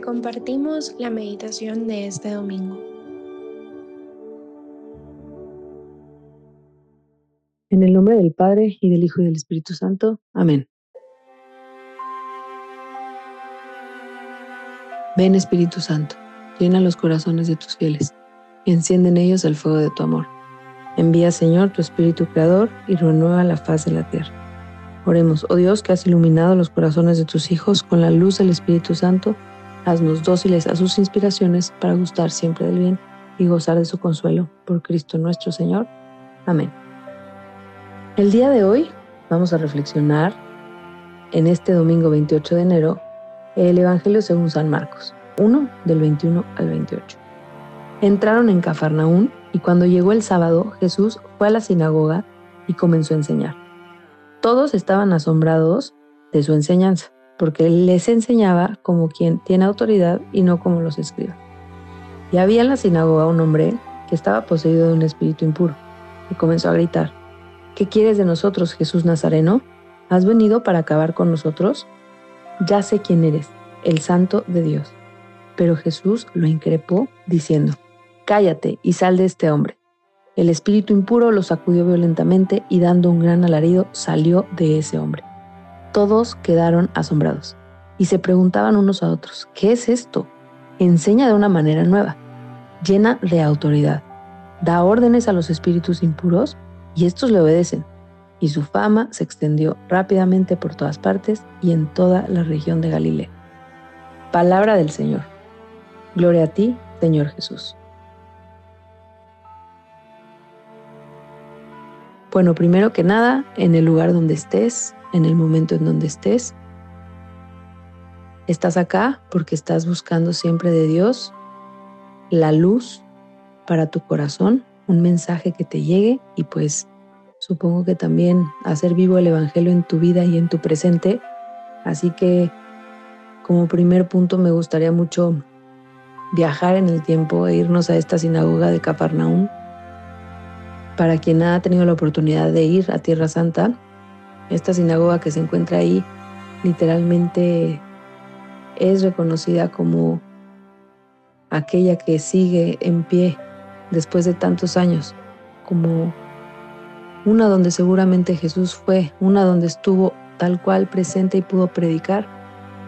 Compartimos la meditación de este domingo. En el nombre del Padre y del Hijo y del Espíritu Santo. Amén. Ven Espíritu Santo, llena los corazones de tus fieles y enciende en ellos el fuego de tu amor. Envía Señor tu Espíritu Creador y renueva la faz de la tierra. Oremos, oh Dios, que has iluminado los corazones de tus hijos con la luz del Espíritu Santo Haznos dóciles a sus inspiraciones para gustar siempre del bien y gozar de su consuelo. Por Cristo nuestro Señor. Amén. El día de hoy vamos a reflexionar en este domingo 28 de enero el Evangelio según San Marcos, 1 del 21 al 28. Entraron en Cafarnaún y cuando llegó el sábado Jesús fue a la sinagoga y comenzó a enseñar. Todos estaban asombrados de su enseñanza porque les enseñaba como quien tiene autoridad y no como los escriba. Y había en la sinagoga un hombre que estaba poseído de un espíritu impuro, y comenzó a gritar, ¿qué quieres de nosotros, Jesús Nazareno? ¿Has venido para acabar con nosotros? Ya sé quién eres, el santo de Dios. Pero Jesús lo increpó, diciendo, Cállate y sal de este hombre. El espíritu impuro lo sacudió violentamente y dando un gran alarido salió de ese hombre. Todos quedaron asombrados y se preguntaban unos a otros, ¿qué es esto? Enseña de una manera nueva, llena de autoridad. Da órdenes a los espíritus impuros y estos le obedecen. Y su fama se extendió rápidamente por todas partes y en toda la región de Galilea. Palabra del Señor. Gloria a ti, Señor Jesús. Bueno, primero que nada, en el lugar donde estés, en el momento en donde estés. Estás acá porque estás buscando siempre de Dios la luz para tu corazón, un mensaje que te llegue y pues supongo que también hacer vivo el Evangelio en tu vida y en tu presente. Así que como primer punto me gustaría mucho viajar en el tiempo e irnos a esta sinagoga de Cafarnaún. Para quien ha tenido la oportunidad de ir a Tierra Santa, esta sinagoga que se encuentra ahí literalmente es reconocida como aquella que sigue en pie después de tantos años, como una donde seguramente Jesús fue, una donde estuvo tal cual presente y pudo predicar.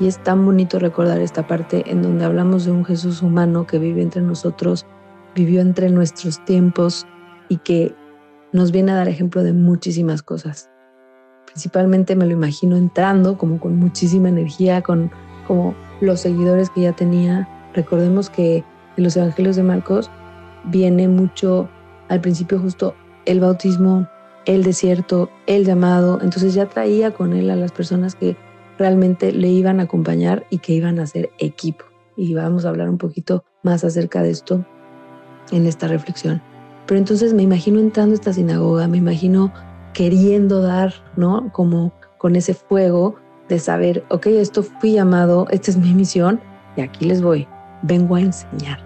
Y es tan bonito recordar esta parte en donde hablamos de un Jesús humano que vive entre nosotros, vivió entre nuestros tiempos y que nos viene a dar ejemplo de muchísimas cosas. Principalmente me lo imagino entrando como con muchísima energía, con como los seguidores que ya tenía. Recordemos que en los evangelios de Marcos viene mucho al principio justo el bautismo, el desierto, el llamado. Entonces ya traía con él a las personas que realmente le iban a acompañar y que iban a ser equipo. Y vamos a hablar un poquito más acerca de esto en esta reflexión. Pero entonces me imagino entrando a esta sinagoga, me imagino queriendo dar, ¿no? Como con ese fuego de saber, ok, esto fui llamado, esta es mi misión y aquí les voy, vengo a enseñar,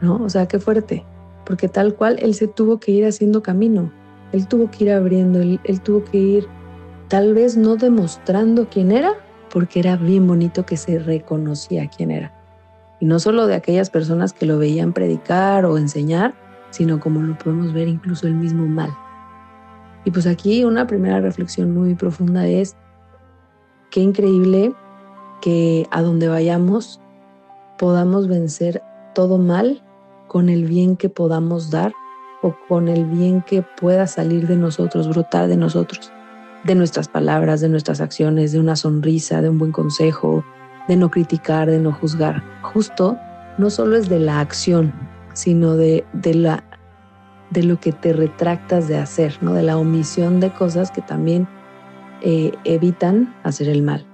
¿no? O sea, qué fuerte, porque tal cual él se tuvo que ir haciendo camino, él tuvo que ir abriendo, él, él tuvo que ir tal vez no demostrando quién era, porque era bien bonito que se reconocía quién era. Y no solo de aquellas personas que lo veían predicar o enseñar, sino como lo podemos ver incluso el mismo mal. Y pues aquí una primera reflexión muy profunda es, qué increíble que a donde vayamos podamos vencer todo mal con el bien que podamos dar o con el bien que pueda salir de nosotros, brotar de nosotros, de nuestras palabras, de nuestras acciones, de una sonrisa, de un buen consejo, de no criticar, de no juzgar. Justo no solo es de la acción, sino de, de la de lo que te retractas de hacer, ¿no? de la omisión de cosas que también eh, evitan hacer el mal.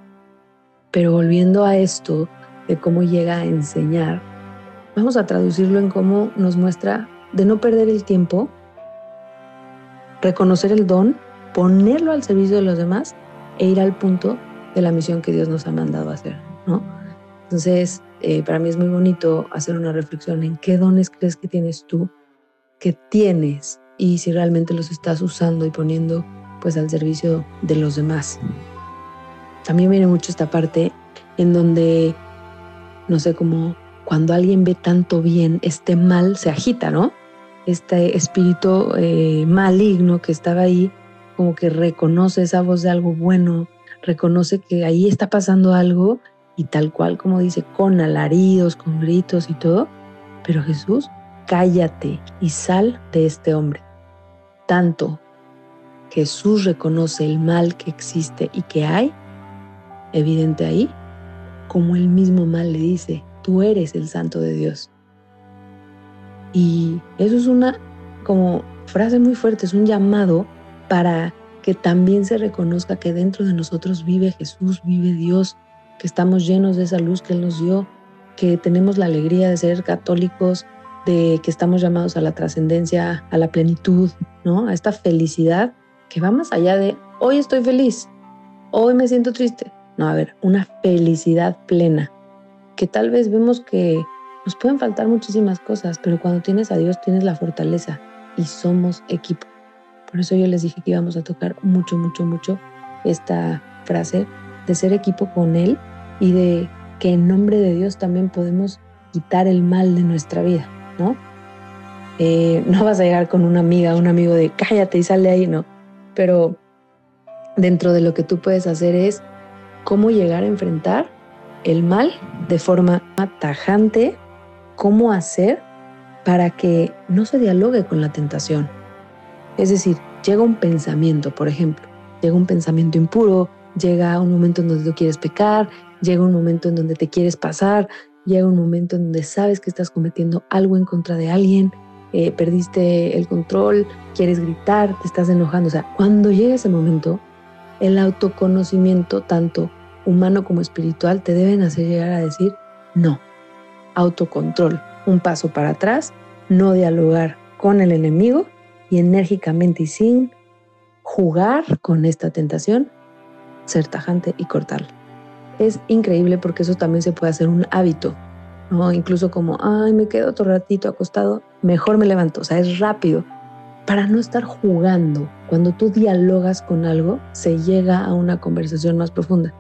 Pero volviendo a esto de cómo llega a enseñar, vamos a traducirlo en cómo nos muestra de no perder el tiempo, reconocer el don, ponerlo al servicio de los demás e ir al punto de la misión que Dios nos ha mandado a hacer, ¿no? Entonces, eh, para mí es muy bonito hacer una reflexión en qué dones crees que tienes tú que tienes y si realmente los estás usando y poniendo pues al servicio de los demás. También viene mucho esta parte en donde no sé, como cuando alguien ve tanto bien, este mal se agita, ¿no? Este espíritu eh, maligno que estaba ahí, como que reconoce esa voz de algo bueno, reconoce que ahí está pasando algo y tal cual como dice, con alaridos, con gritos y todo. Pero Jesús, cállate y sal de este hombre. Tanto Jesús reconoce el mal que existe y que hay, evidente ahí, como el mismo mal le dice, tú eres el santo de Dios. Y eso es una como frase muy fuerte, es un llamado para que también se reconozca que dentro de nosotros vive Jesús, vive Dios, que estamos llenos de esa luz que Él nos dio, que tenemos la alegría de ser católicos, de que estamos llamados a la trascendencia, a la plenitud, ¿no? A esta felicidad que va más allá de hoy estoy feliz, hoy me siento triste. No, a ver, una felicidad plena, que tal vez vemos que nos pueden faltar muchísimas cosas, pero cuando tienes a Dios tienes la fortaleza y somos equipo. Por eso yo les dije que íbamos a tocar mucho, mucho, mucho esta frase de ser equipo con Él y de que en nombre de Dios también podemos quitar el mal de nuestra vida, ¿no? Eh, no vas a llegar con una amiga, un amigo de cállate y sale ahí, no pero dentro de lo que tú puedes hacer es cómo llegar a enfrentar el mal de forma tajante, cómo hacer para que no se dialogue con la tentación. Es decir, llega un pensamiento, por ejemplo, llega un pensamiento impuro, llega un momento en donde tú quieres pecar, llega un momento en donde te quieres pasar, llega un momento en donde sabes que estás cometiendo algo en contra de alguien, eh, perdiste el control, quieres gritar, te estás enojando. O sea, cuando llega ese momento, el autoconocimiento, tanto humano como espiritual, te deben hacer llegar a decir no. Autocontrol, un paso para atrás, no dialogar con el enemigo y enérgicamente y sin jugar con esta tentación, ser tajante y cortarla. Es increíble porque eso también se puede hacer un hábito. Incluso como, ay, me quedo otro ratito acostado, mejor me levanto, o sea, es rápido. Para no estar jugando, cuando tú dialogas con algo, se llega a una conversación más profunda.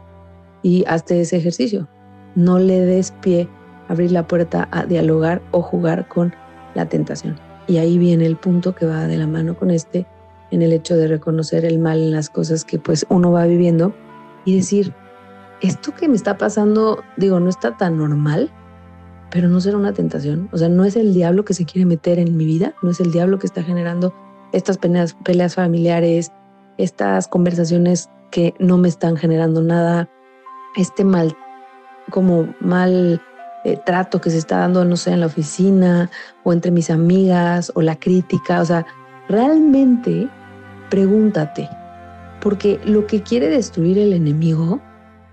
Y hazte ese ejercicio. No le des pie abrir la puerta a dialogar o jugar con la tentación. Y ahí viene el punto que va de la mano con este, en el hecho de reconocer el mal en las cosas que pues uno va viviendo y decir, esto que me está pasando, digo, no está tan normal, pero no será una tentación. O sea, no es el diablo que se quiere meter en mi vida, no es el diablo que está generando estas peleas, familiares, estas conversaciones que no me están generando nada, este mal, como mal eh, trato que se está dando, no sé, en la oficina o entre mis amigas o la crítica. O sea, realmente pregúntate, porque lo que quiere destruir el enemigo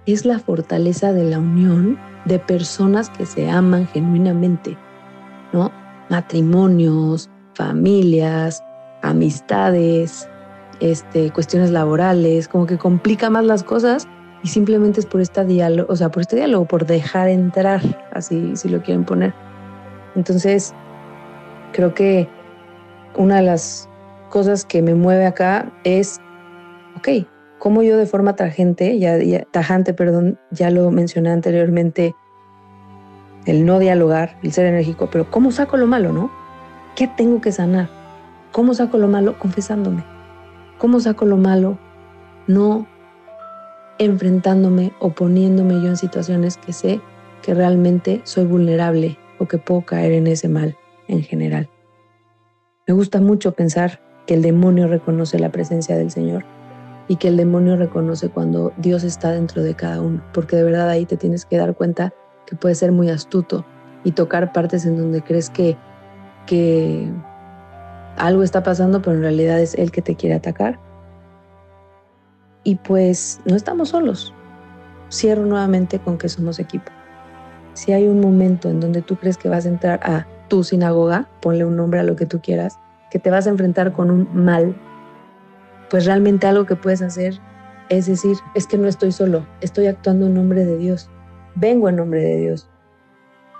es la fortaleza de la unión de personas que se aman genuinamente, ¿no? Matrimonios, familias, amistades, este, cuestiones laborales, como que complica más las cosas y simplemente es por este diálogo, o sea, por este diálogo, por dejar entrar, así si lo quieren poner. Entonces, creo que una de las cosas que me mueve acá es, ok, cómo yo de forma tajante, ya, tajante, perdón, ya lo mencioné anteriormente, el no dialogar, el ser enérgico, pero ¿cómo saco lo malo, no? ¿Qué tengo que sanar? ¿Cómo saco lo malo? Confesándome. ¿Cómo saco lo malo? No enfrentándome o poniéndome yo en situaciones que sé que realmente soy vulnerable o que puedo caer en ese mal en general. Me gusta mucho pensar que el demonio reconoce la presencia del Señor y que el demonio reconoce cuando Dios está dentro de cada uno, porque de verdad ahí te tienes que dar cuenta que puede ser muy astuto y tocar partes en donde crees que, que algo está pasando, pero en realidad es Él que te quiere atacar. Y pues no estamos solos. Cierro nuevamente con que somos equipo. Si hay un momento en donde tú crees que vas a entrar a tu sinagoga, ponle un nombre a lo que tú quieras, que te vas a enfrentar con un mal pues realmente algo que puedes hacer es decir, es que no estoy solo, estoy actuando en nombre de Dios, vengo en nombre de Dios.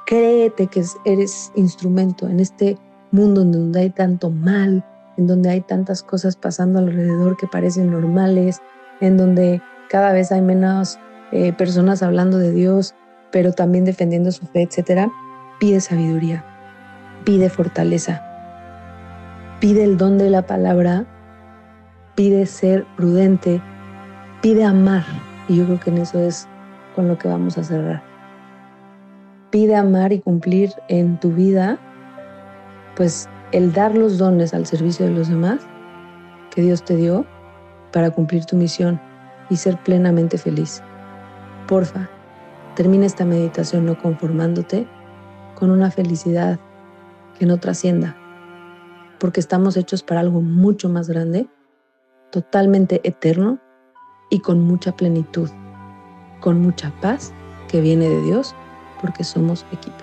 Créete que eres instrumento en este mundo en donde hay tanto mal, en donde hay tantas cosas pasando alrededor que parecen normales, en donde cada vez hay menos eh, personas hablando de Dios, pero también defendiendo su fe, etcétera, pide sabiduría, pide fortaleza, pide el don de la palabra, pide ser prudente, pide amar. Y yo creo que en eso es con lo que vamos a cerrar. Pide amar y cumplir en tu vida, pues el dar los dones al servicio de los demás que Dios te dio para cumplir tu misión y ser plenamente feliz. Porfa, termina esta meditación no conformándote con una felicidad que no trascienda, porque estamos hechos para algo mucho más grande, totalmente eterno y con mucha plenitud, con mucha paz que viene de Dios, porque somos equipo.